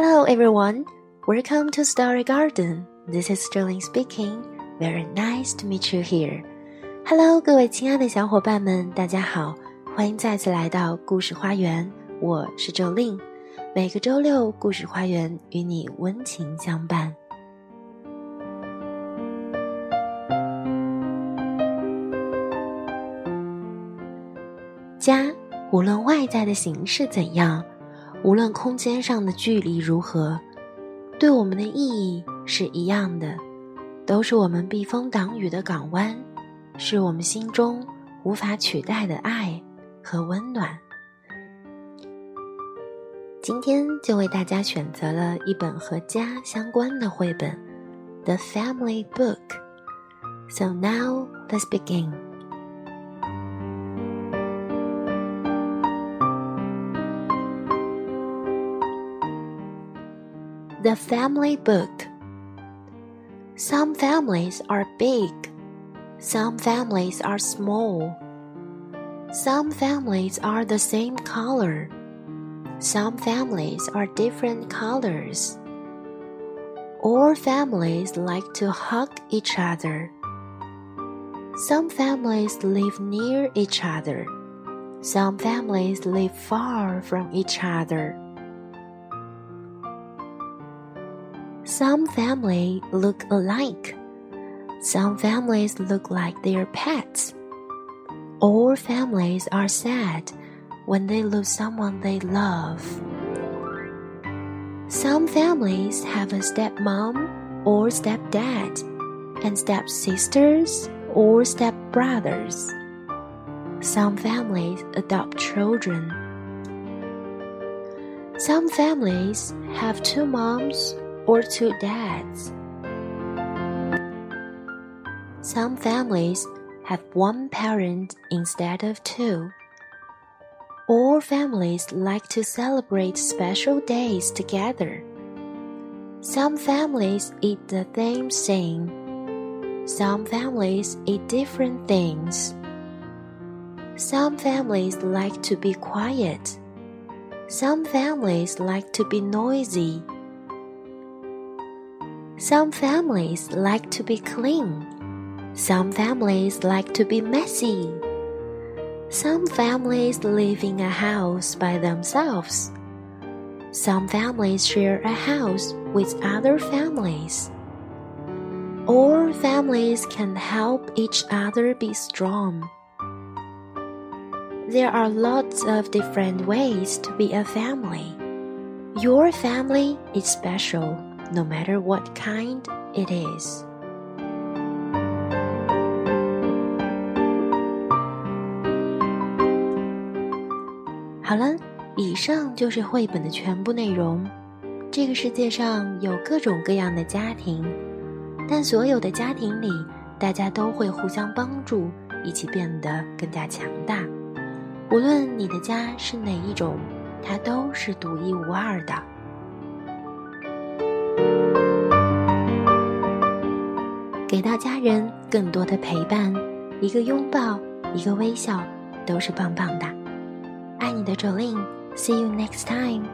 Hello everyone, welcome to Story Garden. This is Jolin speaking. Very nice to meet you here. Hello，各位亲爱的小伙伴们，大家好，欢迎再次来到故事花园。我是周令，每个周六故事花园与你温情相伴。家，无论外在的形式怎样，无论空间上的距离如何，对我们的意义是一样的，都是我们避风挡雨的港湾。是我们心中无法取代的爱和温暖。今天就为大家选择了一本和家相关的绘本，《The Family Book》。So now let's begin. The Family Book. Some families are big some families are small. Some families are the same color. Some families are different colors. All families like to hug each other. Some families live near each other. Some families live far from each other. Some families look alike. Some families look like their pets. All families are sad when they lose someone they love. Some families have a stepmom or stepdad, and stepsisters or stepbrothers. Some families adopt children. Some families have two moms or two dads. Some families have one parent instead of two. All families like to celebrate special days together. Some families eat the same thing. Some families eat different things. Some families like to be quiet. Some families like to be noisy. Some families like to be clean. Some families like to be messy. Some families live in a house by themselves. Some families share a house with other families. All families can help each other be strong. There are lots of different ways to be a family. Your family is special no matter what kind it is. 好了，以上就是绘本的全部内容。这个世界上有各种各样的家庭，但所有的家庭里，大家都会互相帮助，一起变得更加强大。无论你的家是哪一种，它都是独一无二的。给到家人更多的陪伴，一个拥抱，一个微笑，都是棒棒的。爱你的 Jolin，See you next time。